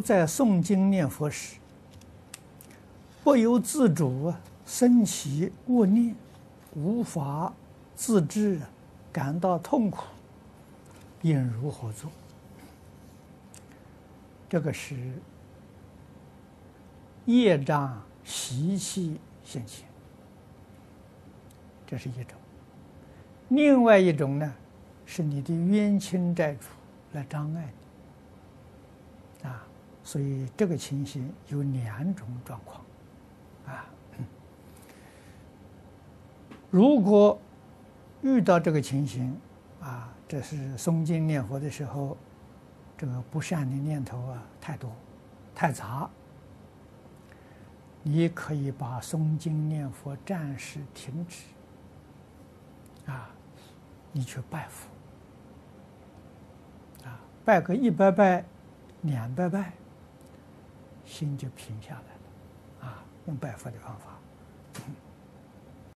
在诵经念佛时，不由自主升起恶念，无法自制，感到痛苦，应如何做？这个是业障习气现前，这是一种；另外一种呢，是你的冤亲债主来障碍你。所以这个情形有两种状况啊。如果遇到这个情形啊，这是诵经念佛的时候。这个不善的念头啊，太多，太杂。你可以把诵经念佛暂时停止，啊，你去拜佛，啊，拜个一百拜、两百拜，心就平下来了，啊，用拜佛的方法。